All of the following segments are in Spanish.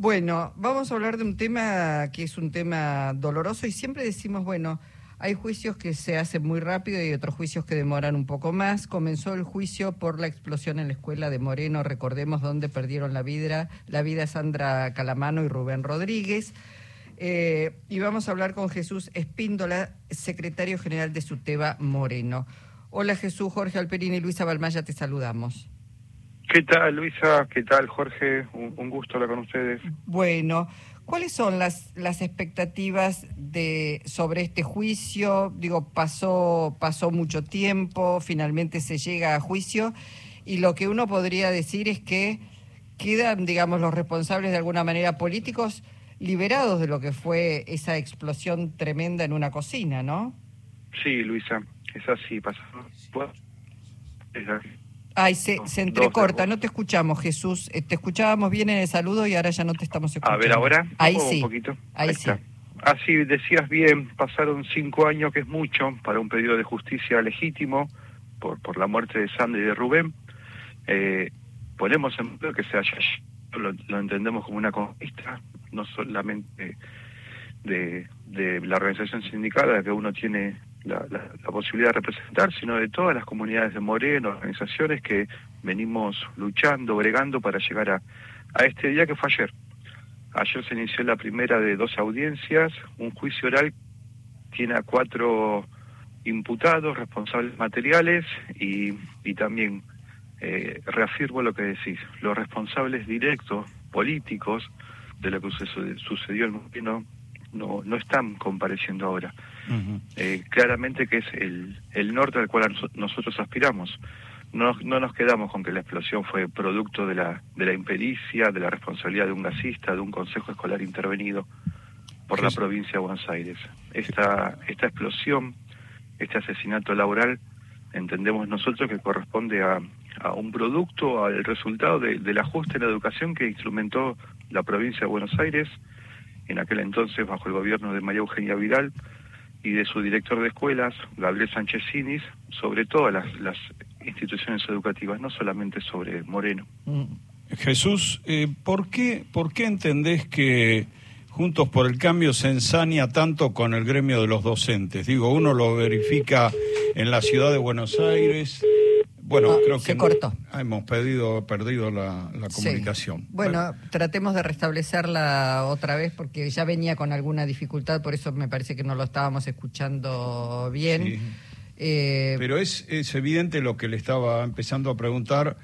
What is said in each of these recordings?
Bueno, vamos a hablar de un tema que es un tema doloroso y siempre decimos, bueno, hay juicios que se hacen muy rápido y otros juicios que demoran un poco más. Comenzó el juicio por la explosión en la escuela de Moreno, recordemos donde perdieron la vida, la vida Sandra Calamano y Rubén Rodríguez. Eh, y vamos a hablar con Jesús Espíndola, secretario general de SUTEBA Moreno. Hola Jesús, Jorge Alperini y Luisa Balmaya, te saludamos. ¿Qué tal, Luisa? ¿Qué tal, Jorge? Un, gusto hablar con ustedes. Bueno, ¿cuáles son las, las expectativas de sobre este juicio? Digo, pasó, pasó mucho tiempo, finalmente se llega a juicio, y lo que uno podría decir es que quedan, digamos, los responsables de alguna manera políticos liberados de lo que fue esa explosión tremenda en una cocina, ¿no? Sí, Luisa, es así, pasó. Ay, se, se entrecorta, no te escuchamos, Jesús. Eh, te escuchábamos bien en el saludo y ahora ya no te estamos escuchando. A ver, ahora. Ahí sí. Un poquito. Ahí, sí. Así ah, decías bien, pasaron cinco años, que es mucho, para un pedido de justicia legítimo por, por la muerte de Sandy y de Rubén. Eh, ponemos en que se haya lo, lo entendemos como una conquista, no solamente de, de la organización sindical a la que uno tiene la, posibilidad de representar, sino de todas las comunidades de Moreno, organizaciones que venimos luchando, bregando para llegar a, a este día que fue ayer. Ayer se inició la primera de dos audiencias, un juicio oral tiene a cuatro imputados, responsables materiales y, y también eh, reafirmo lo que decís, los responsables directos, políticos, de lo que sucedió en Moreno no, no están compareciendo ahora. Eh, claramente que es el, el norte al cual nosotros aspiramos. No, no nos quedamos con que la explosión fue producto de la, de la impericia, de la responsabilidad de un gasista, de un consejo escolar intervenido por la provincia de Buenos Aires. Esta, esta explosión, este asesinato laboral, entendemos nosotros que corresponde a, a un producto, al resultado del ajuste en la educación que instrumentó la provincia de Buenos Aires, en aquel entonces bajo el gobierno de María Eugenia Vidal y de su director de escuelas, Gabriel Sánchez Sinis, sobre todas las, instituciones educativas, no solamente sobre Moreno. Mm. Jesús, eh, ¿por, qué, ¿por qué entendés que Juntos por el Cambio se ensaña tanto con el gremio de los docentes? Digo, uno lo verifica en la ciudad de Buenos Aires, bueno, creo que se cortó. hemos pedido, perdido la, comunicación. Bueno, tratemos de restablecerla otra vez porque ya venía con alguna dificultad, por eso me parece que no lo estábamos escuchando bien. Eh, Pero es, es evidente lo que le estaba empezando a preguntar,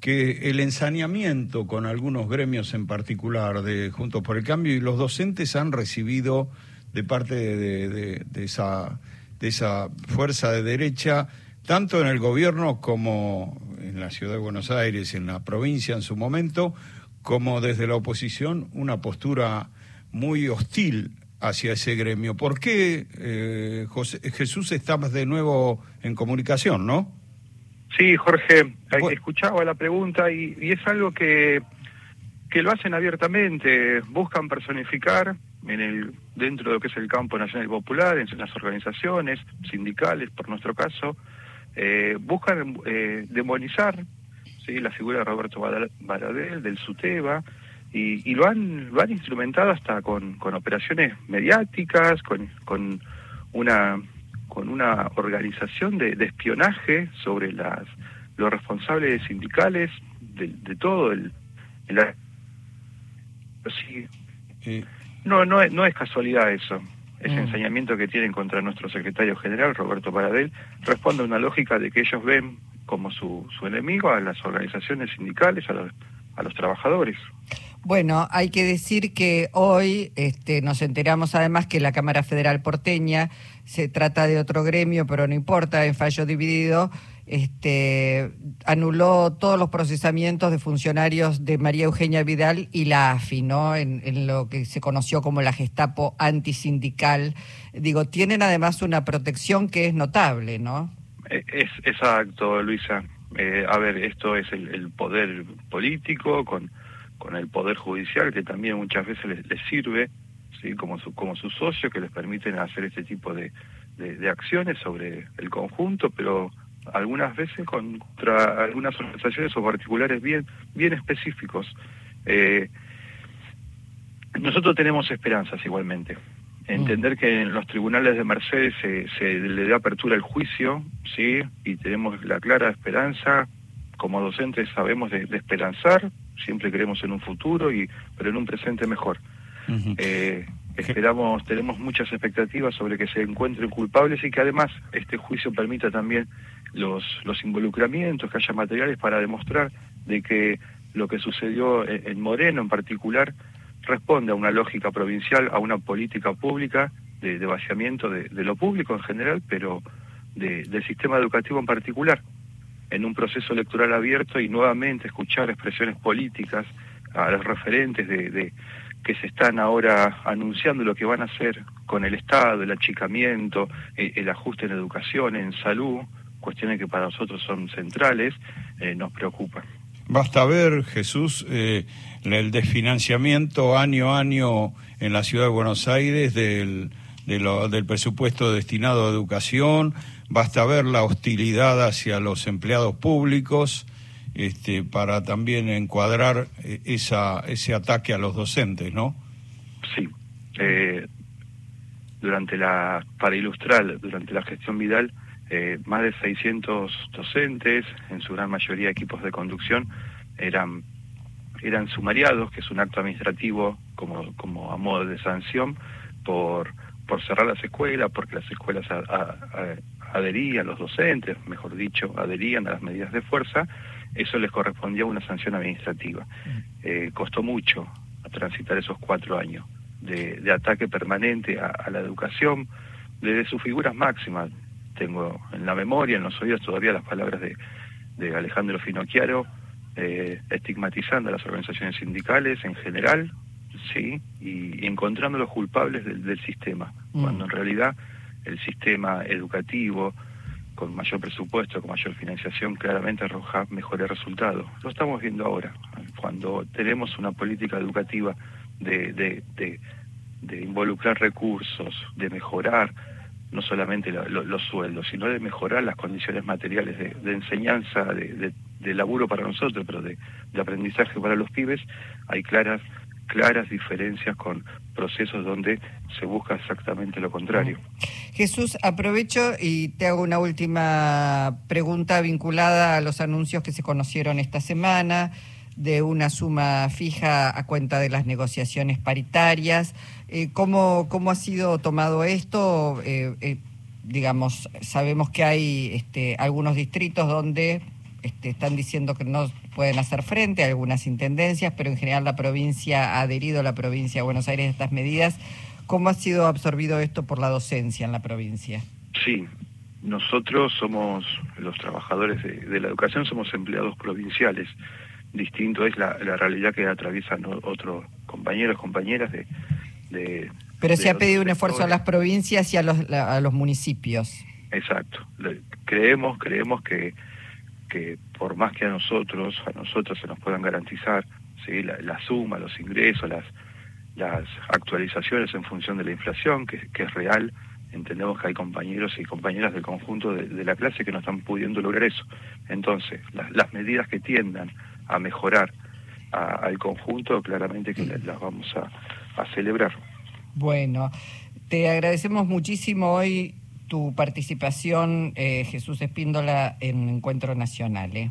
que el ensañamiento con algunos gremios en particular de Juntos por el Cambio y los docentes han recibido de parte de, de esa, de esa fuerza de derecha tanto en el gobierno como en la ciudad de Buenos Aires, en la provincia en su momento, como desde la oposición, una postura muy hostil hacia ese gremio. ¿Por qué eh, José, Jesús estamos de nuevo en comunicación, no? Sí, Jorge, escuchaba la pregunta y, y, es algo que, que lo hacen abiertamente, buscan personificar en el dentro de lo que es el campo nacional y popular, en las organizaciones sindicales, por nuestro caso, eh, buscan eh, demonizar ¿sí? la figura de Roberto Baradel, del SUTEBA, y, lo, han, lo han instrumentado hasta con, con operaciones mediáticas, con, con, una, con una organización de, espionaje sobre las, los responsables sindicales de, todo el... no, no, no es casualidad eso ese mm. enseñamiento que tienen contra nuestro secretario general, Roberto Paradel, responde a una lógica de que ellos ven como su, su enemigo a las organizaciones sindicales, a los, a los trabajadores. Bueno, hay que decir que hoy este, nos enteramos además que la Cámara Federal porteña se trata de otro gremio, pero no importa, en fallo dividido, este, anuló todos los procesamientos de funcionarios de María Eugenia Vidal y la AFI, ¿no? En, lo que se conoció como la Gestapo antisindical. Digo, tienen además una protección que es notable, ¿no? Eh, es exacto, Luisa. Eh, a ver, esto es el, poder político con, con el poder judicial que también muchas veces les, sirve, sí, como su, como su socio que les permiten hacer este tipo de, de acciones sobre el conjunto, pero algunas veces contra algunas organizaciones o particulares bien, bien específicos. Eh, Nosotros tenemos esperanzas igualmente. Entender que en los tribunales de Mercedes se, se le da apertura al juicio, ¿sí? Y tenemos la clara esperanza, como docentes sabemos de, esperanzar, siempre creemos en un futuro, y pero en un presente mejor. eh, esperamos, tenemos muchas expectativas sobre que se encuentren culpables y que además este juicio permita también los, los involucramientos, que haya materiales para demostrar de que lo que sucedió en Moreno en particular responde a una lógica provincial, a una política pública de, vaciamiento de, lo público en general, pero del sistema educativo en particular, en un proceso electoral abierto y nuevamente escuchar expresiones políticas a los referentes de, que se están ahora anunciando lo que van a hacer con el Estado, el achicamiento, eh, el, ajuste en educación, en salud, cuestiones que para nosotros son centrales, eh, nos preocupan. Basta ver, Jesús, eh, el desfinanciamiento año a año en la ciudad de Buenos Aires del, del presupuesto destinado a educación, basta ver la hostilidad hacia los empleados públicos este, para también encuadrar eh, esa, ese ataque a los docentes, ¿no? Sí. Eh, durante la, para ilustrar, durante la gestión Vidal, eh, más de 600 docentes, en su gran mayoría equipos de conducción, eran, eran sumariados, que es un acto administrativo como, como a modo de sanción, por, por cerrar las escuelas, porque las escuelas adherían, los docentes, mejor dicho, adherían a las medidas de fuerza, eso les correspondía a una sanción administrativa. Eh, costó mucho transitar esos cuatro años de, ataque permanente a, la educación, desde sus figuras máximas, tengo en la memoria, en los oídos todavía las palabras de, de Alejandro Finocchiaro, eh, estigmatizando a las organizaciones sindicales en general, sí, y, encontrando los culpables del, sistema, mm. cuando en realidad el sistema educativo, con mayor presupuesto, con mayor financiación, claramente arroja mejores resultados. Lo estamos viendo ahora, cuando tenemos una política educativa de, de, de, de involucrar recursos, de mejorar no solamente los sueldos, sino de mejorar las condiciones materiales de, enseñanza, de, laburo para nosotros, pero de, aprendizaje para los pibes, hay claras claras diferencias con procesos donde se busca exactamente lo contrario. Jesús, aprovecho y te hago una última pregunta vinculada a los anuncios que se conocieron esta semana de una suma fija a cuenta de las negociaciones paritarias. Eh, ¿cómo, ¿Cómo ha sido tomado esto? Eh, eh, digamos, sabemos que hay este, algunos distritos donde este, están diciendo que no pueden hacer frente a algunas intendencias, pero en general la provincia ha adherido, la provincia de Buenos Aires, a estas medidas. ¿Cómo ha sido absorbido esto por la docencia en la provincia? Sí, nosotros somos los trabajadores de la educación, somos empleados provinciales distinto es la, realidad que atraviesan otros compañeros, compañeras de... de Pero se ha pedido un esfuerzo a las provincias y a los, a los municipios. Exacto. Creemos, creemos que, que por más que a nosotros, a nosotros se nos puedan garantizar ¿sí? la, suma, los ingresos, las, las actualizaciones en función de la inflación, que, que es real, entendemos que hay compañeros y compañeras del conjunto de, la clase que no están pudiendo lograr eso. Entonces, las medidas que tiendan a mejorar al conjunto, claramente que las, vamos a, celebrar. Bueno, te agradecemos muchísimo hoy tu participación, eh, Jesús Espíndola, en Encuentro Nacional. ¿eh?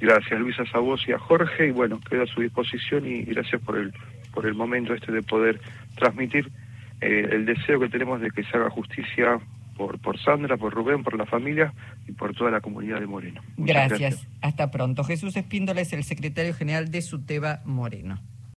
Gracias, Luisa, a vos y a Jorge, y bueno, quedo a su disposición y, gracias por el, por el momento este de poder transmitir eh, el deseo que tenemos de que se haga justicia por, por Sandra, por Rubén, por la familia y por toda la comunidad de Moreno. Gracias. gracias. Hasta pronto. Jesús Espíndola es el secretario general de Suteba Moreno.